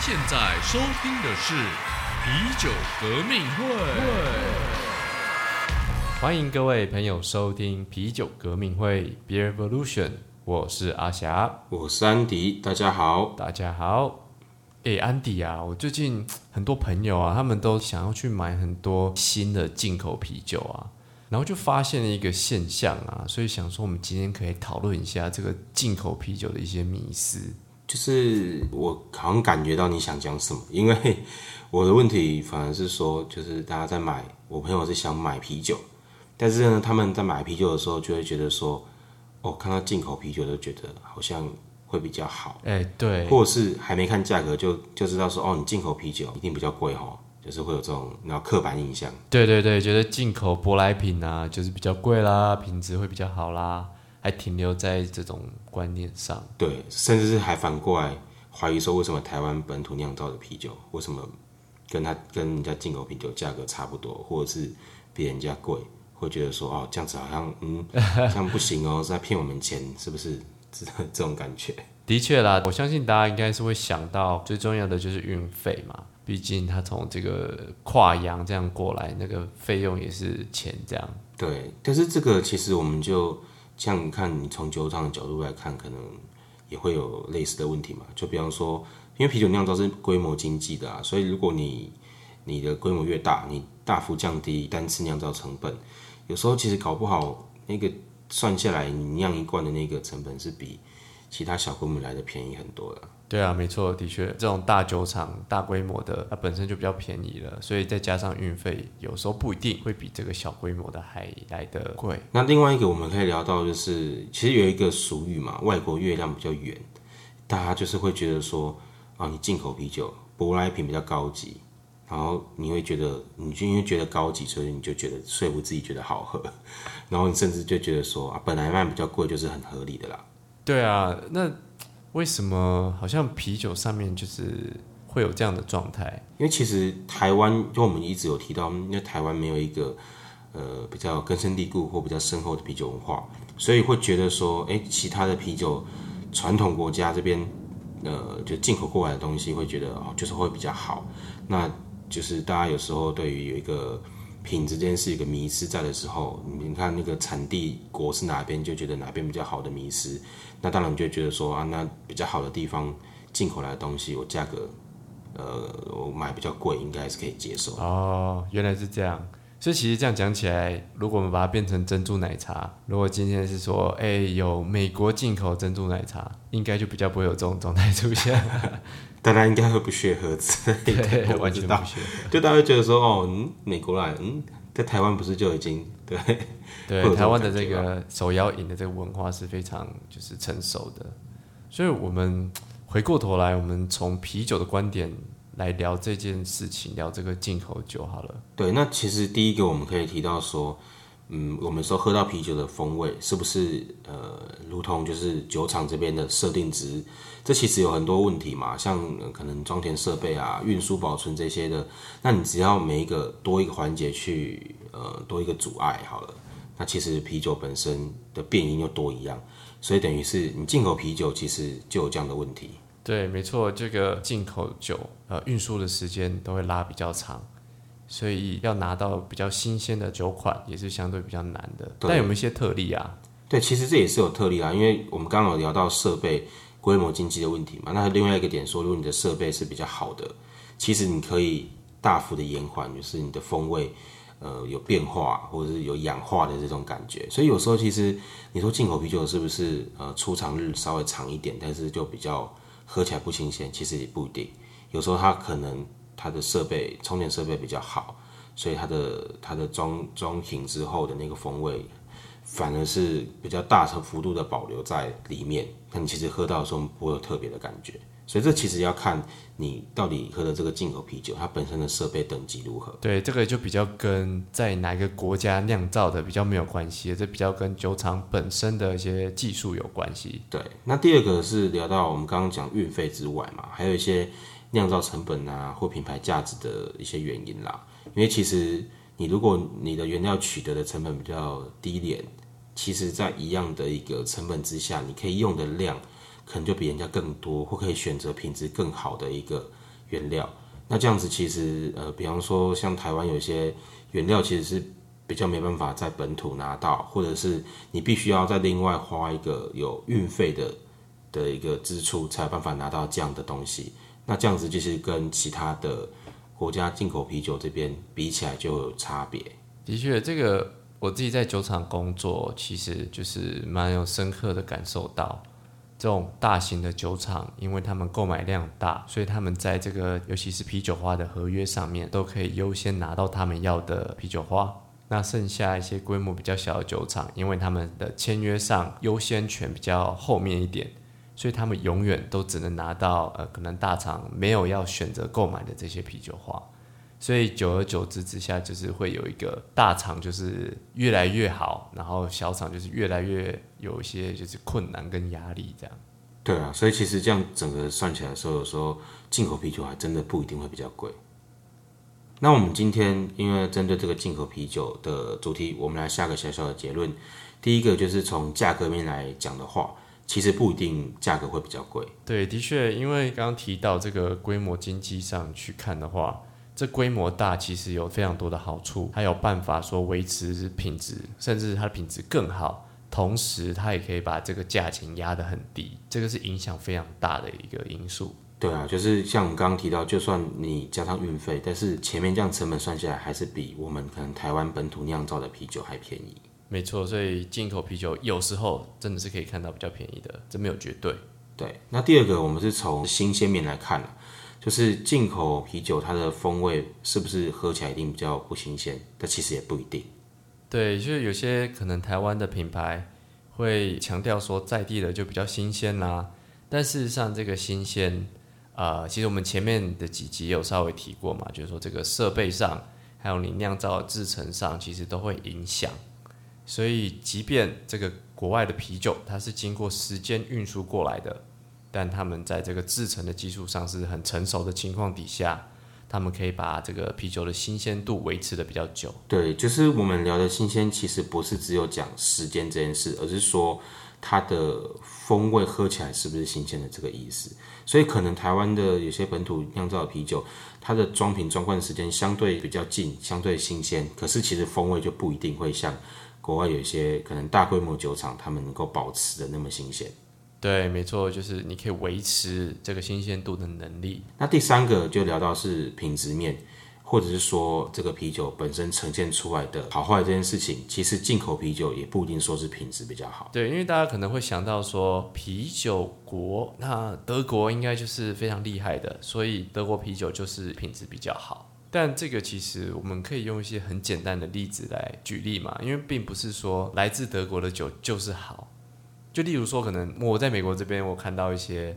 您现在收听的是啤酒革命会。欢迎各位朋友收听啤酒革命会 Beer Revolution，我是阿霞，我是安迪，大家好。大家好。诶，安迪啊，我最近很多朋友啊，他们都想要去买很多新的进口啤酒啊，然后就发现了一个现象啊，所以想说我们今天可以讨论一下这个进口啤酒的一些迷思。就是我好像感觉到你想讲什么，因为 我的问题反而是说，就是大家在买，我朋友是想买啤酒，但是呢，他们在买啤酒的时候就会觉得说，哦，看到进口啤酒都觉得好像会比较好，哎，对，或者是还没看价格就就知道说，哦，你进口啤酒一定比较贵哈，就是会有这种然后刻板印象。对对对，觉得进口舶来品啊，就是比较贵啦，品质会比较好啦，还停留在这种观念上。对，甚至是还反过来怀疑说，为什么台湾本土酿造的啤酒，为什么跟它跟人家进口啤酒价格差不多，或者是比人家贵，会觉得说，哦，这样子好像，嗯，这样不行哦，是在骗我们钱，是不是？这这种感觉。的确啦，我相信大家应该是会想到最重要的就是运费嘛，毕竟他从这个跨洋这样过来，那个费用也是钱这样。对，但是这个其实我们就像你看，你从酒厂的角度来看，可能也会有类似的问题嘛。就比方说，因为啤酒酿造是规模经济的啊，所以如果你你的规模越大，你大幅降低单次酿造成本，有时候其实搞不好那个算下来，你酿一罐的那个成本是比其他小规模来的便宜很多的。对啊，没错，的确，这种大酒厂、大规模的，它本身就比较便宜了，所以再加上运费，有时候不一定会比这个小规模的还来的贵。那另外一个我们可以聊到，就是其实有一个俗语嘛，外国月亮比较圆，大家就是会觉得说，啊，你进口啤酒舶来品比较高级，然后你会觉得，你就因为觉得高级，所以你就觉得说服自己觉得好喝，然后你甚至就觉得说，啊，本来卖比较贵就是很合理的啦。对啊，那为什么好像啤酒上面就是会有这样的状态？因为其实台湾，就我们一直有提到，因为台湾没有一个呃比较根深蒂固或比较深厚的啤酒文化，所以会觉得说，哎，其他的啤酒传统国家这边呃就进口过来的东西，会觉得哦就是会比较好。那就是大家有时候对于有一个品质这件事一个迷失在的时候，你看那个产地国是哪边，就觉得哪边比较好的迷失。那当然你就觉得说啊，那比较好的地方进口来的东西，我价格呃我买比较贵，应该是可以接受。哦，原来是这样。所以其实这样讲起来，如果我们把它变成珍珠奶茶，如果今天是说，哎，有美国进口珍珠奶茶，应该就比较不会有这种状态出现。大家应该会不屑喝之类的，对，完知道全不屑。就大家会觉得说哦，嗯，美国来，嗯，在台湾不是就已经对对，台湾的这个手摇饮的这个文化是非常就是成熟的，所以我们回过头来，我们从啤酒的观点来聊这件事情，聊这个进口酒好了。对，那其实第一个我们可以提到说，嗯，我们说喝到啤酒的风味是不是呃，如同就是酒厂这边的设定值，这其实有很多问题嘛，像、可能装填设备啊、运输保存这些的，那你只要每一个多一个环节去呃多一个阻碍好了，那其实啤酒本身的变因又多一样，所以等于是你进口啤酒其实就有这样的问题。对，没错，这个进口酒呃运输的时间都会拉比较长，所以要拿到比较新鲜的酒款也是相对比较难的。但有没有一些特例啊？对，其实这也是有特例啊，因为我们刚刚有聊到设备规模经济的问题嘛。那另外一个点说，如果你的设备是比较好的，其实你可以大幅的延缓，就是你的风味呃有变化或者是有氧化的这种感觉。所以有时候其实你说进口啤酒是不是呃出厂日稍微长一点，但是就比较喝起来不新鲜？其实也不一定，有时候它可能它的设备充电设备比较好，所以它的它的装装瓶之后的那个风味反而是比较大幅度的保留在里面，那你其实喝到的时候不会有特别的感觉。所以这其实要看你到底喝的这个进口啤酒，它本身的设备等级如何。对，这个就比较跟在哪个国家酿造的比较没有关系，这比较跟酒厂本身的一些技术有关系。对，那第二个是聊到我们刚刚讲运费之外嘛，还有一些酿造成本啊或品牌价值的一些原因啦。因为其实你如果你的原料取得的成本比较低廉，其实在一样的一个成本之下，你可以用的量可能就比人家更多，或可以选择品质更好的一个原料。那这样子其实呃，比方说像台湾有些原料其实是比较没办法在本土拿到，或者是你必须要再另外花一个有运费的的一个支出，才有办法拿到这样的东西。那这样子就是跟其他的国家进口啤酒这边比起来就有差别。的确，这个我自己在酒厂工作，其实就是蛮有深刻的感受到。这种大型的酒厂，因为他们购买量大，所以他们在这个尤其是啤酒花的合约上面，都可以优先拿到他们要的啤酒花。那剩下一些规模比较小的酒厂，因为他们的签约上优先权比较后面一点，所以他们永远都只能拿到呃可能大厂没有要选择购买的这些啤酒花。所以久而久之之下，就是会有一个大厂就是越来越好，然后小厂就是越来越有一些就是困难跟压力这样。对啊，所以其实这样整个算起来的时候，有时候进口啤酒还真的不一定会比较贵。那我们今天因为针对这个进口啤酒的主题，我们来下个小小的结论。第一个就是从价格面来讲的话，其实不一定价格会比较贵。对，的确，因为刚刚提到这个规模经济上去看的话。这规模大，其实有非常多的好处，它有办法说维持品质，甚至它的品质更好，同时它也可以把这个价钱压得很低，这个是影响非常大的一个因素。对啊，就是像我们刚刚提到，就算你加上运费，但是前面这样成本算下来，还是比我们可能台湾本土酿造的啤酒还便宜。没错，所以进口啤酒有时候真的是可以看到比较便宜的，这没有绝对。对，那第二个我们是从新鲜面来看就是进口啤酒，它的风味是不是喝起来一定比较不新鲜？但其实也不一定。对，就是有些可能台湾的品牌会强调说在地的就比较新鲜啦，但事实上这个新鲜，啊，其实我们前面的几集有稍微提过嘛，就是说这个设备上，还有你酿造制成上，其实都会影响。所以，即便这个国外的啤酒，它是经过时间运输过来的。但他们在这个制成的技术上是很成熟的情况底下，他们可以把这个啤酒的新鲜度维持的比较久。对，就是我们聊的新鲜，其实不是只有讲时间这件事，而是说它的风味喝起来是不是新鲜的这个意思。所以可能台湾的有些本土酿造的啤酒，它的装瓶装罐时间相对比较近，相对新鲜，可是其实风味就不一定会像国外有一些可能大规模酒厂他们能够保持的那么新鲜。对，没错，就是你可以维持这个新鲜度的能力。那第三个就聊到是品质面，或者是说这个啤酒本身呈现出来的好坏这件事情，其实进口啤酒也不一定说是品质比较好。对，因为大家可能会想到说啤酒国，那德国应该就是非常厉害的，所以德国啤酒就是品质比较好。但这个其实我们可以用一些很简单的例子来举例嘛，因为并不是说来自德国的酒就是好。就例如说，可能我在美国这边，我看到一些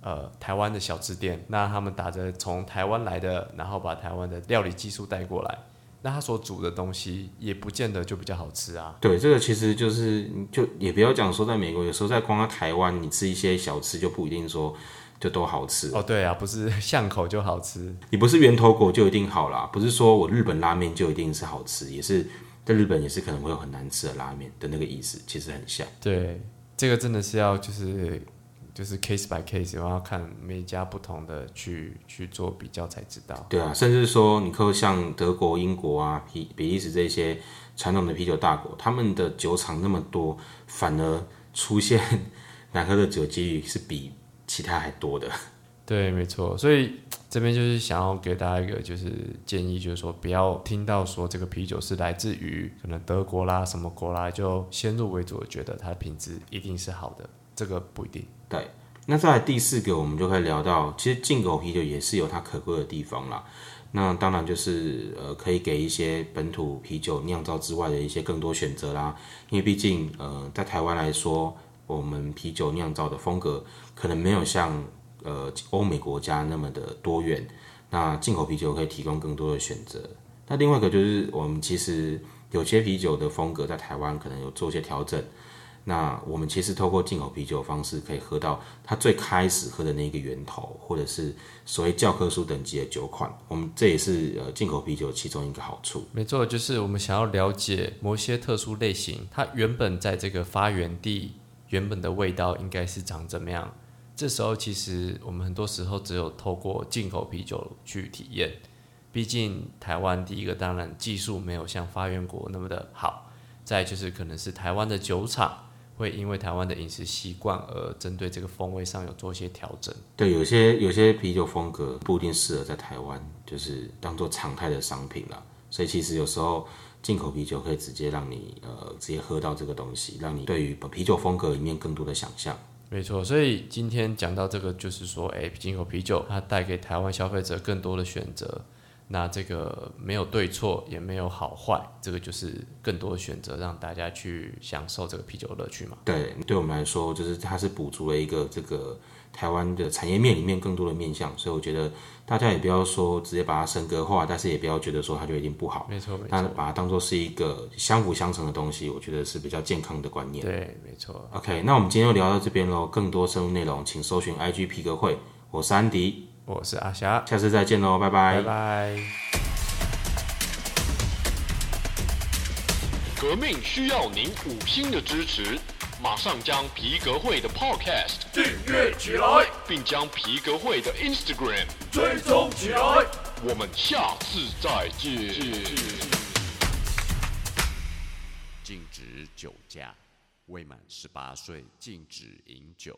呃台湾的小吃店，那他们打着从台湾来的，然后把台湾的料理技术带过来，那他所煮的东西也不见得就比较好吃啊。对，这个其实就是就也不要讲说在美国，有时候在光在台湾，你吃一些小吃就不一定说就都好吃哦。对啊，不是巷口就好吃，你不是源头果就一定好啦，不是说我日本拉面就一定是好吃，也是在日本也是可能会有很难吃的拉面的那个意思，其实很像。对。这个真的是要就是就是 case by case，然后要看每家不同的去去做比较才知道。对啊，甚至说你可像德国、英国啊、比比利时这些传统的啤酒大国，他们的酒厂那么多，反而出现 难喝的酒几率是比其他还多的。对，没错，所以这边就是想要给大家一个就是建议，就是说不要听到说这个啤酒是来自于可能德国啦什么国啦，就先入为主觉得它的品质一定是好的，这个不一定。对，那再来第四个，我们就可以聊到，其实进口啤酒也是有它可贵的地方啦。那当然就是呃，可以给一些本土啤酒酿造之外的一些更多选择啦。因为毕竟呃，在台湾来说，我们啤酒酿造的风格可能没有像。呃，欧美国家那么的多元，那进口啤酒可以提供更多的选择。那另外一个就是，我们其实有些啤酒的风格在台湾可能有做一些调整。那我们其实透过进口啤酒的方式，可以喝到它最开始喝的那个源头，或者是所谓教科书等级的酒款。我们这也是呃进口啤酒其中一个好处。没错，就是我们想要了解某些特殊类型，它原本在这个发源地原本的味道应该是长怎么样。这时候其实我们很多时候只有透过进口啤酒去体验，毕竟台湾第一个当然技术没有像发源国那么的好，再就是可能是台湾的酒厂会因为台湾的饮食习惯而针对这个风味上有做一些调整。对，有些有些啤酒风格不一定适合在台湾，就是当做常态的商品了。所以其实有时候进口啤酒可以直接让你呃直接喝到这个东西，让你对于啤酒风格里面更多的想象。没错，所以今天讲到这个，就是说，哎，进口啤酒它带给台湾消费者更多的选择，那这个没有对错，也没有好坏，这个就是更多的选择，让大家去享受这个啤酒乐趣嘛。对，对我们来说，就是它是补足了一个这个台湾的产业面里面更多的面向，所以我觉得大家也不要说直接把它升格化，但是也不要觉得说它就一定不好。没错，没那错，把它当做是一个相辅相成的东西，我觉得是比较健康的观念。对，没错。OK，那我们今天就聊到这边喽。更多深入内容，请搜寻 IG 皮革会。我是安迪，我是阿霞，下次再见喽，拜拜拜拜。革命需要您五星的支持，马上将皮革会的 Podcast 订阅起来，并将皮革会的 Instagram 追踪起来。我们下次再见。禁止酒驾，未满十八岁禁止饮酒。